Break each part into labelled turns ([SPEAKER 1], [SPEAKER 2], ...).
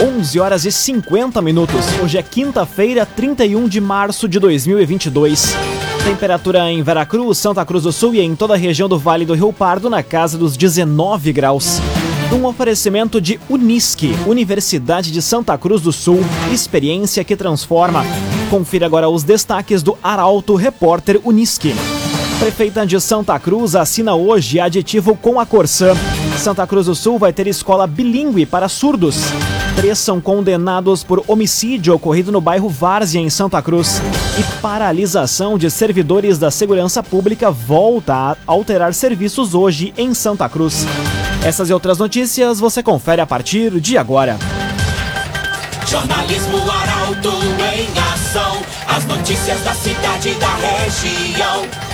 [SPEAKER 1] 11 horas e 50 minutos. Hoje é quinta-feira, 31 de março de 2022. Temperatura em Veracruz, Santa Cruz do Sul e em toda a região do Vale do Rio Pardo na casa dos 19 graus. Um oferecimento de Unisque, Universidade de Santa Cruz do Sul, experiência que transforma. Confira agora os destaques do Arauto Repórter Unisque. Prefeita de Santa Cruz assina hoje aditivo com a Corsã. Santa Cruz do Sul vai ter escola bilíngue para surdos. Três são condenados por homicídio ocorrido no bairro Várzea, em Santa Cruz. E paralisação de servidores da segurança pública volta a alterar serviços hoje em Santa Cruz. Essas e outras notícias você confere a partir de agora.
[SPEAKER 2] Jornalismo Arauto em ação. As notícias da cidade e da região.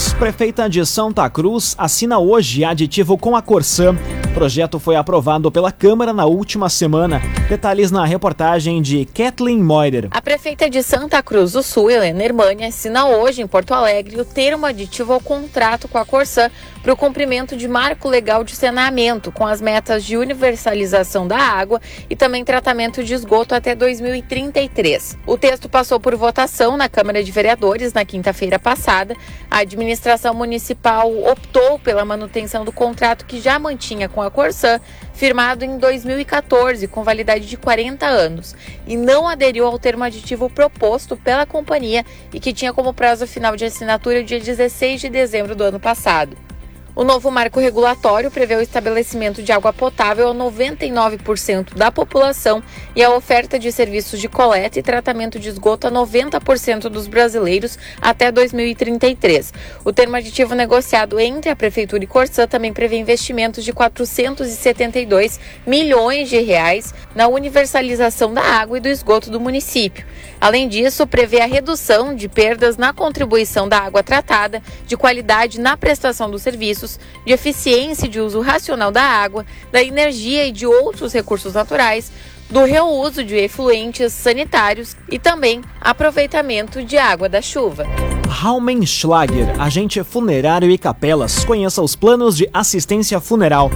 [SPEAKER 1] Prefeita de Santa Cruz assina hoje aditivo com a Corsã. O projeto foi aprovado pela Câmara na última semana. Detalhes na reportagem de Kathleen Moider.
[SPEAKER 3] A prefeita de Santa Cruz do Sul, Helena Hermânia, assina hoje em Porto Alegre o termo aditivo ao contrato com a Corsã para o cumprimento de marco legal de saneamento, com as metas de universalização da água e também tratamento de esgoto até 2033. O texto passou por votação na Câmara de Vereadores na quinta-feira passada. A administração municipal optou pela manutenção do contrato que já mantinha com a Corsã, firmado em 2014, com validade de 40 anos, e não aderiu ao termo aditivo proposto pela companhia e que tinha como prazo final de assinatura o dia 16 de dezembro do ano passado. O novo marco regulatório prevê o estabelecimento de água potável a 99% da população e a oferta de serviços de coleta e tratamento de esgoto a 90% dos brasileiros até 2033. O termo aditivo negociado entre a Prefeitura e Corsã também prevê investimentos de 472 milhões de reais na universalização da água e do esgoto do município. Além disso, prevê a redução de perdas na contribuição da água tratada, de qualidade na prestação dos serviços de eficiência e de uso racional da água, da energia e de outros recursos naturais, do reuso de efluentes sanitários e também aproveitamento de água da chuva.
[SPEAKER 1] Raumenschlager, agente funerário e capelas. Conheça os planos de assistência funeral.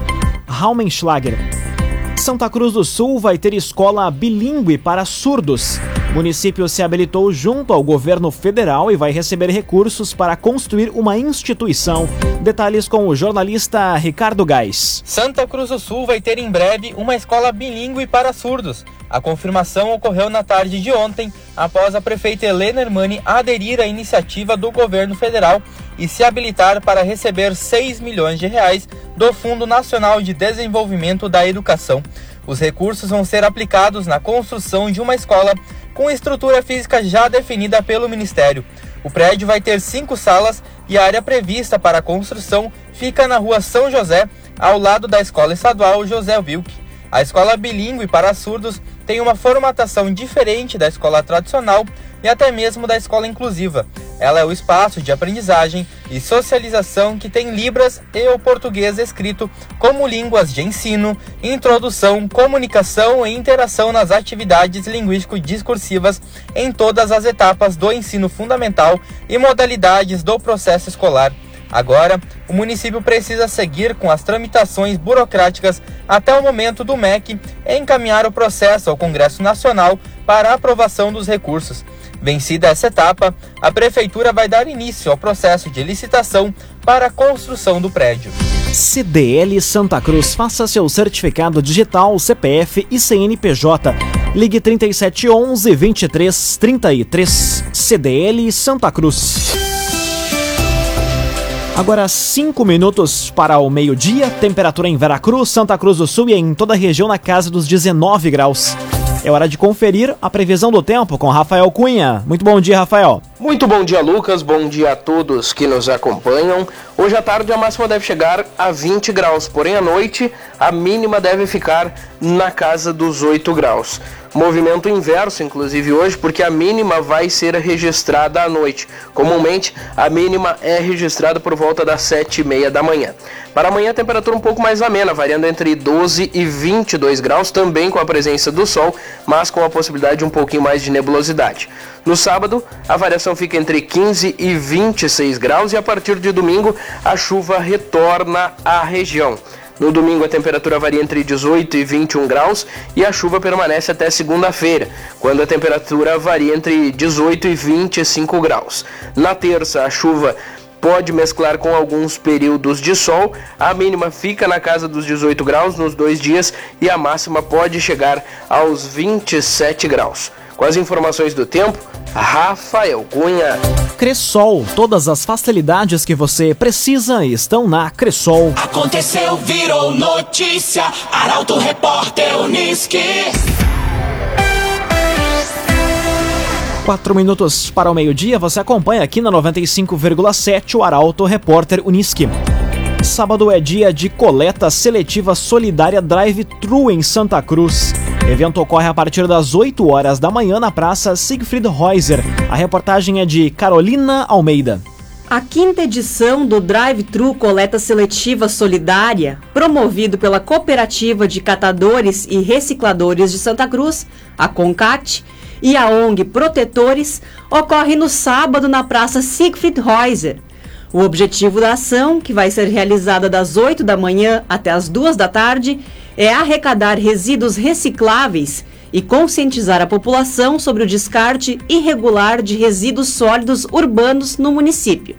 [SPEAKER 1] Raumenschlager. Santa Cruz do Sul vai ter escola bilíngue para surdos. Município se habilitou junto ao governo federal e vai receber recursos para construir uma instituição. Detalhes com o jornalista Ricardo Gás.
[SPEAKER 4] Santa Cruz do Sul vai ter em breve uma escola bilíngue para surdos. A confirmação ocorreu na tarde de ontem, após a prefeita Helena Hermani aderir à iniciativa do governo federal e se habilitar para receber 6 milhões de reais do Fundo Nacional de Desenvolvimento da Educação. Os recursos vão ser aplicados na construção de uma escola com estrutura física já definida pelo Ministério. O prédio vai ter cinco salas e a área prevista para a construção fica na rua São José, ao lado da Escola Estadual José Wilk. A escola bilíngue para surdos tem uma formatação diferente da escola tradicional e até mesmo da escola inclusiva. Ela é o espaço de aprendizagem e socialização que tem Libras e o português escrito como línguas de ensino, introdução, comunicação e interação nas atividades linguístico-discursivas em todas as etapas do ensino fundamental e modalidades do processo escolar. Agora, o município precisa seguir com as tramitações burocráticas até o momento do MEC encaminhar o processo ao Congresso Nacional para aprovação dos recursos. Vencida essa etapa, a Prefeitura vai dar início ao processo de licitação para a construção do prédio.
[SPEAKER 1] CDL Santa Cruz, faça seu certificado digital, CPF e CNPJ. Ligue 3711 2333 CDL Santa Cruz. Agora 5 minutos para o meio-dia, temperatura em Veracruz, Santa Cruz do Sul e em toda a região na casa dos 19 graus. É hora de conferir a previsão do tempo com Rafael Cunha. Muito bom dia, Rafael.
[SPEAKER 5] Muito bom dia, Lucas. Bom dia a todos que nos acompanham. Hoje à tarde a máxima deve chegar a 20 graus, porém à noite a mínima deve ficar na casa dos 8 graus. Movimento inverso, inclusive hoje, porque a mínima vai ser registrada à noite. Comumente, a mínima é registrada por volta das 7 e meia da manhã. Para amanhã, a temperatura um pouco mais amena, variando entre 12 e 22 graus, também com a presença do sol, mas com a possibilidade de um pouquinho mais de nebulosidade. No sábado, a variação fica entre 15 e 26 graus e a partir de domingo, a chuva retorna à região. No domingo a temperatura varia entre 18 e 21 graus e a chuva permanece até segunda-feira, quando a temperatura varia entre 18 e 25 graus. Na terça a chuva pode mesclar com alguns períodos de sol. A mínima fica na casa dos 18 graus nos dois dias e a máxima pode chegar aos 27 graus. Com as informações do tempo, Rafael Cunha.
[SPEAKER 1] Cressol, todas as facilidades que você precisa estão na Cressol.
[SPEAKER 2] Aconteceu, virou notícia. Arauto Repórter Uniski.
[SPEAKER 1] Quatro minutos para o meio-dia, você acompanha aqui na 95,7 o Arauto Repórter Uniski. Sábado é dia de coleta seletiva solidária Drive-Thru em Santa Cruz. O evento ocorre a partir das 8 horas da manhã na Praça Siegfried Reuser. A reportagem é de Carolina Almeida.
[SPEAKER 6] A quinta edição do Drive-Thru Coleta Seletiva Solidária, promovido pela Cooperativa de Catadores e Recicladores de Santa Cruz, a CONCAT, e a ONG Protetores, ocorre no sábado na Praça Siegfried Reuser. O objetivo da ação, que vai ser realizada das 8 da manhã até as 2 da tarde, é arrecadar resíduos recicláveis e conscientizar a população sobre o descarte irregular de resíduos sólidos urbanos no município.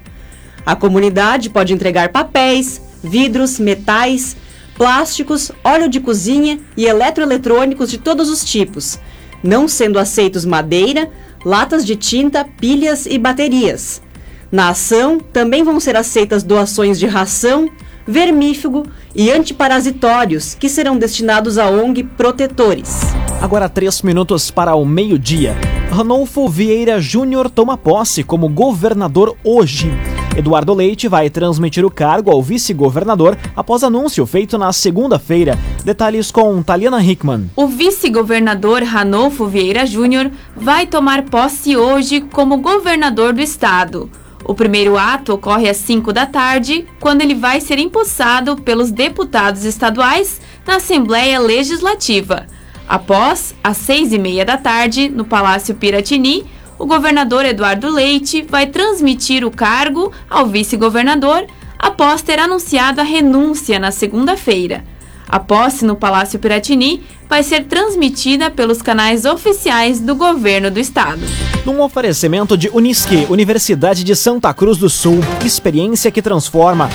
[SPEAKER 6] A comunidade pode entregar papéis, vidros, metais, plásticos, óleo de cozinha e eletroeletrônicos de todos os tipos, não sendo aceitos madeira, latas de tinta, pilhas e baterias. Na ação, também vão ser aceitas doações de ração, vermífugo e antiparasitórios que serão destinados à ONG Protetores.
[SPEAKER 1] Agora três minutos para o meio-dia. Ranolfo Vieira Júnior toma posse como governador hoje. Eduardo Leite vai transmitir o cargo ao vice-governador após anúncio feito na segunda-feira. Detalhes com Taliana Hickman.
[SPEAKER 7] O vice-governador Ranolfo Vieira Júnior vai tomar posse hoje como governador do estado. O primeiro ato ocorre às 5 da tarde, quando ele vai ser empossado pelos deputados estaduais na Assembleia Legislativa. Após, às seis e meia da tarde, no Palácio Piratini, o governador Eduardo Leite vai transmitir o cargo ao vice-governador após ter anunciado a renúncia na segunda-feira. A posse no Palácio Piratini vai ser transmitida pelos canais oficiais do governo do estado.
[SPEAKER 1] Num oferecimento de Unisque, Universidade de Santa Cruz do Sul, experiência que transforma.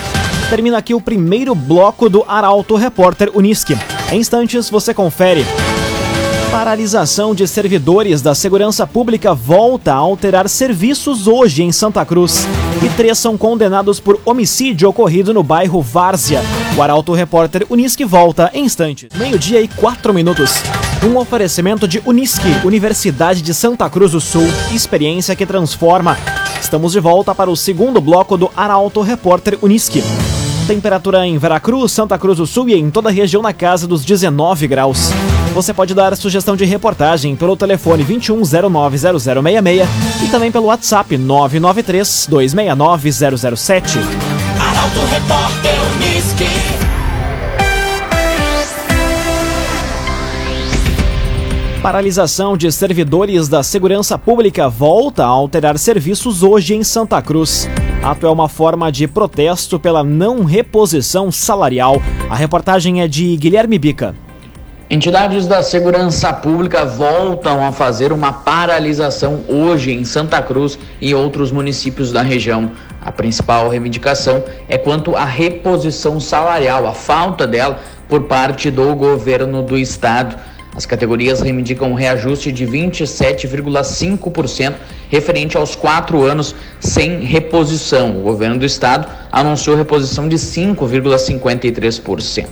[SPEAKER 1] Termina aqui o primeiro bloco do Arauto Repórter Unisque. Em instantes você confere. Paralisação de servidores da segurança pública volta a alterar serviços hoje em Santa Cruz. E três são condenados por homicídio ocorrido no bairro Várzea. O Arauto Repórter Unisque volta em instantes. Meio-dia e quatro minutos. Um oferecimento de Unisque, Universidade de Santa Cruz do Sul. Experiência que transforma. Estamos de volta para o segundo bloco do Arauto Repórter Unisque. Temperatura em Veracruz, Santa Cruz do Sul e em toda a região na casa dos 19 graus. Você pode dar sugestão de reportagem pelo telefone 21090066 e também pelo WhatsApp 993 269 007.
[SPEAKER 2] Arauto Repórter Uniski.
[SPEAKER 1] Paralisação de servidores da segurança pública volta a alterar serviços hoje em Santa Cruz. Ato é uma forma de protesto pela não reposição salarial. A reportagem é de Guilherme Bica.
[SPEAKER 8] Entidades da segurança pública voltam a fazer uma paralisação hoje em Santa Cruz e outros municípios da região. A principal reivindicação é quanto à reposição salarial, a falta dela por parte do governo do estado. As categorias reivindicam um reajuste de 27,5% referente aos quatro anos sem reposição. O governo do estado anunciou reposição de 5,53%.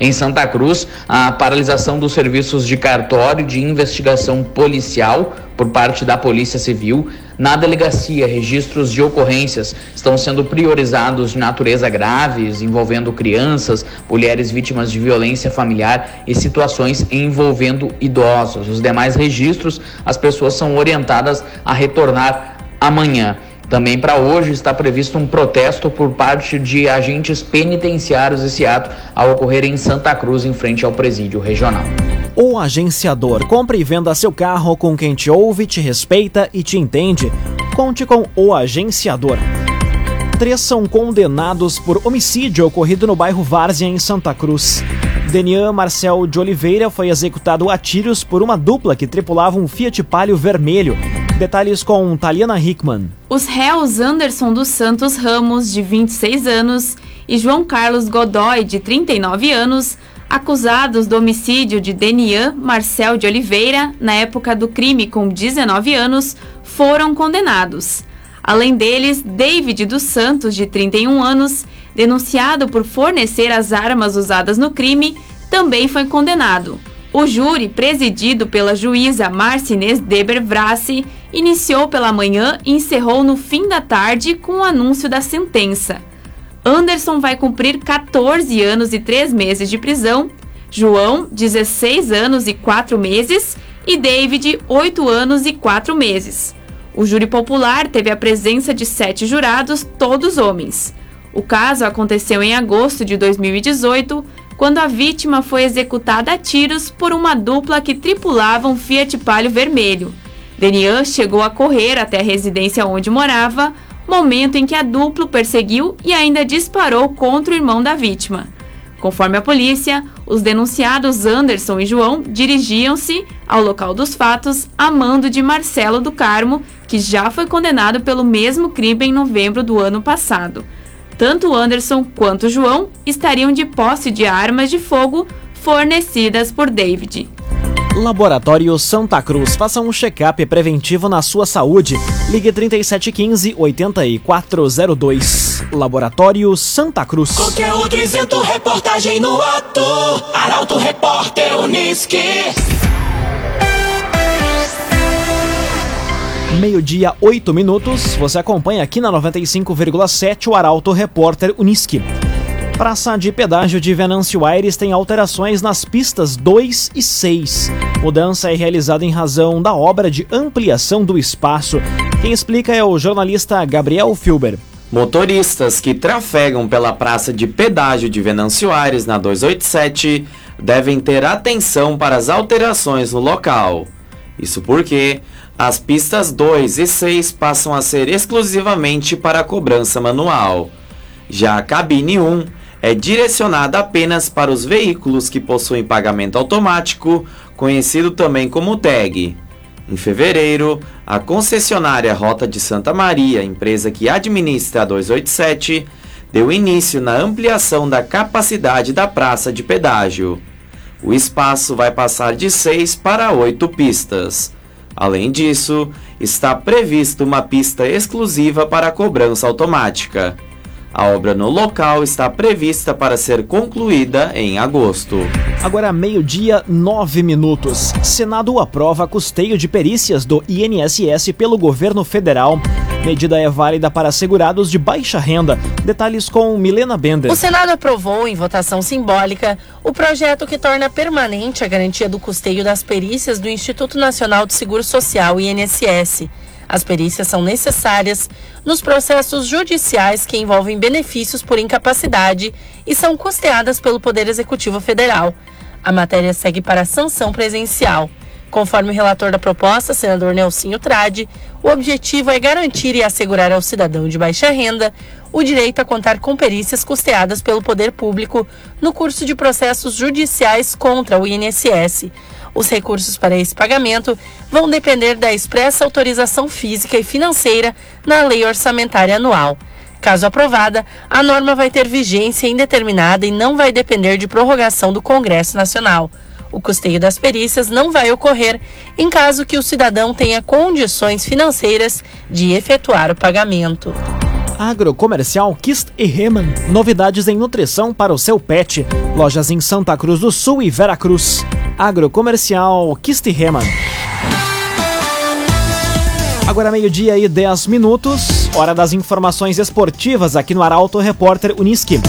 [SPEAKER 8] Em Santa Cruz, a paralisação dos serviços de cartório de investigação policial por parte da Polícia Civil. Na delegacia, registros de ocorrências estão sendo priorizados de natureza graves, envolvendo crianças, mulheres vítimas de violência familiar e situações envolvendo idosos. Os demais registros, as pessoas são orientadas a retornar amanhã. Também para hoje está previsto um protesto por parte de agentes penitenciários. Esse ato a ocorrer em Santa Cruz, em frente ao presídio regional.
[SPEAKER 1] O agenciador. Compre e venda seu carro com quem te ouve, te respeita e te entende. Conte com o agenciador. Três são condenados por homicídio ocorrido no bairro Várzea, em Santa Cruz. Denian Marcel de Oliveira foi executado a tiros por uma dupla que tripulava um Fiat Palio vermelho. Detalhes com Taliana Hickman.
[SPEAKER 7] Os réus Anderson dos Santos Ramos, de 26 anos, e João Carlos Godoy, de 39 anos, acusados do homicídio de Denian Marcel de Oliveira, na época do crime com 19 anos, foram condenados. Além deles, David dos Santos, de 31 anos, denunciado por fornecer as armas usadas no crime, também foi condenado. O júri, presidido pela juíza Marcinez Deber Vrassi, iniciou pela manhã e encerrou no fim da tarde com o anúncio da sentença. Anderson vai cumprir 14 anos e 3 meses de prisão, João, 16 anos e 4 meses e David, 8 anos e 4 meses. O júri popular teve a presença de sete jurados, todos homens. O caso aconteceu em agosto de 2018, quando a vítima foi executada a tiros por uma dupla que tripulava um Fiat Palio vermelho. Denian chegou a correr até a residência onde morava, momento em que a dupla perseguiu e ainda disparou contra o irmão da vítima. Conforme a polícia, os denunciados Anderson e João dirigiam-se ao local dos fatos a mando de Marcelo do Carmo, que já foi condenado pelo mesmo crime em novembro do ano passado. Tanto Anderson quanto João estariam de posse de armas de fogo fornecidas por David.
[SPEAKER 1] Laboratório Santa Cruz. Faça um check-up preventivo na sua saúde. Ligue 3715 8402. Laboratório Santa Cruz.
[SPEAKER 2] Conteúdo isento, reportagem no ato. Arauto Repórter Uniski.
[SPEAKER 1] Meio-dia, 8 minutos. Você acompanha aqui na 95,7 o Arauto Repórter Uniski. Praça de pedágio de Venâncio Aires tem alterações nas pistas 2 e 6. Mudança é realizada em razão da obra de ampliação do espaço. Quem explica é o jornalista Gabriel Filber.
[SPEAKER 9] Motoristas que trafegam pela praça de pedágio de Venâncio Aires na 287 devem ter atenção para as alterações no local. Isso porque as pistas 2 e 6 passam a ser exclusivamente para cobrança manual. Já a cabine 1 é direcionada apenas para os veículos que possuem pagamento automático, conhecido também como TAG. Em fevereiro, a concessionária Rota de Santa Maria, empresa que administra a 287, deu início na ampliação da capacidade da praça de pedágio. O espaço vai passar de 6 para 8 pistas. Além disso, está prevista uma pista exclusiva para cobrança automática. A obra no local está prevista para ser concluída em agosto.
[SPEAKER 1] Agora, meio-dia, nove minutos. Senado aprova custeio de perícias do INSS pelo governo federal. Medida é válida para segurados de baixa renda. Detalhes com Milena Bender.
[SPEAKER 10] O Senado aprovou, em votação simbólica, o projeto que torna permanente a garantia do custeio das perícias do Instituto Nacional de Seguro Social, INSS. As perícias são necessárias nos processos judiciais que envolvem benefícios por incapacidade e são custeadas pelo Poder Executivo Federal. A matéria segue para a sanção presencial. Conforme o relator da proposta, senador Nelsinho Trade, o objetivo é garantir e assegurar ao cidadão de baixa renda o direito a contar com perícias custeadas pelo poder público no curso de processos judiciais contra o INSS, os recursos para esse pagamento vão depender da expressa autorização física e financeira na Lei Orçamentária Anual. Caso aprovada, a norma vai ter vigência indeterminada e não vai depender de prorrogação do Congresso Nacional. O custeio das perícias não vai ocorrer em caso que o cidadão tenha condições financeiras de efetuar o pagamento.
[SPEAKER 1] Agrocomercial Kist e Reman. Novidades em nutrição para o seu pet. Lojas em Santa Cruz do Sul e Veracruz. Agrocomercial Kist Reman. Agora meio-dia e 10 minutos, hora das informações esportivas aqui no Arauto Repórter Uniski.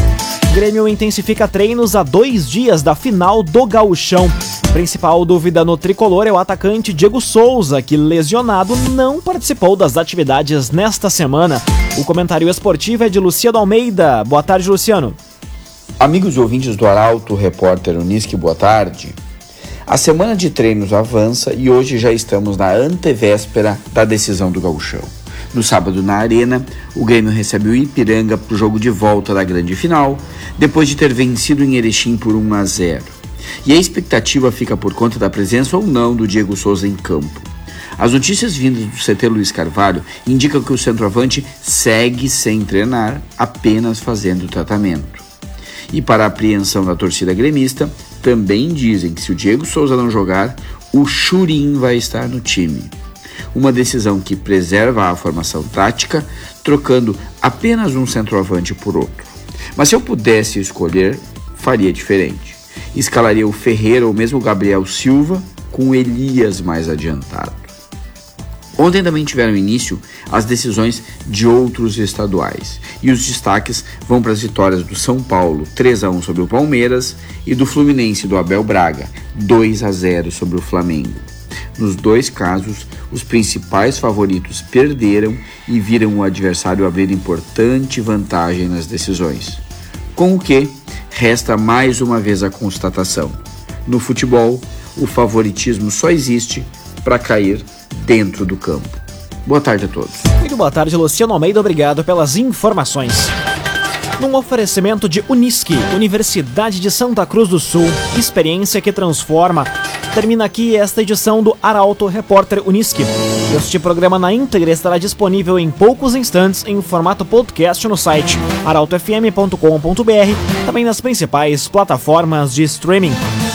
[SPEAKER 1] Grêmio intensifica treinos a dois dias da final do Gauchão. Principal dúvida no tricolor é o atacante Diego Souza, que lesionado não participou das atividades nesta semana. O comentário esportivo é de Luciano Almeida. Boa tarde, Luciano.
[SPEAKER 11] Amigos e ouvintes do Arauto, repórter Unisque, boa tarde. A semana de treinos avança e hoje já estamos na antevéspera da decisão do gauchão. No sábado, na Arena, o Grêmio recebe o Ipiranga para o jogo de volta da grande final, depois de ter vencido em Erechim por 1 a 0. E a expectativa fica por conta da presença ou não do Diego Souza em campo. As notícias vindas do CT Luiz Carvalho indicam que o centroavante segue sem treinar, apenas fazendo tratamento. E para a apreensão da torcida gremista, também dizem que se o Diego Souza não jogar, o Churim vai estar no time. Uma decisão que preserva a formação tática, trocando apenas um centroavante por outro. Mas se eu pudesse escolher, faria diferente. Escalaria o Ferreira ou mesmo o Gabriel Silva com Elias mais adiantado. Ontem também tiveram início as decisões de outros estaduais. E os destaques vão para as vitórias do São Paulo, 3 a 1 sobre o Palmeiras, e do Fluminense do Abel Braga, 2 a 0 sobre o Flamengo. Nos dois casos, os principais favoritos perderam e viram o adversário abrir importante vantagem nas decisões. Com o que, resta mais uma vez a constatação: no futebol, o favoritismo só existe para cair dentro do campo. Boa tarde a todos.
[SPEAKER 1] Muito boa tarde, Luciano Almeida. Obrigado pelas informações. Num oferecimento de Unisque, Universidade de Santa Cruz do Sul, experiência que transforma. Termina aqui esta edição do Arauto Repórter Unisque. Este programa na íntegra estará disponível em poucos instantes em formato podcast no site arautofm.com.br, também nas principais plataformas de streaming.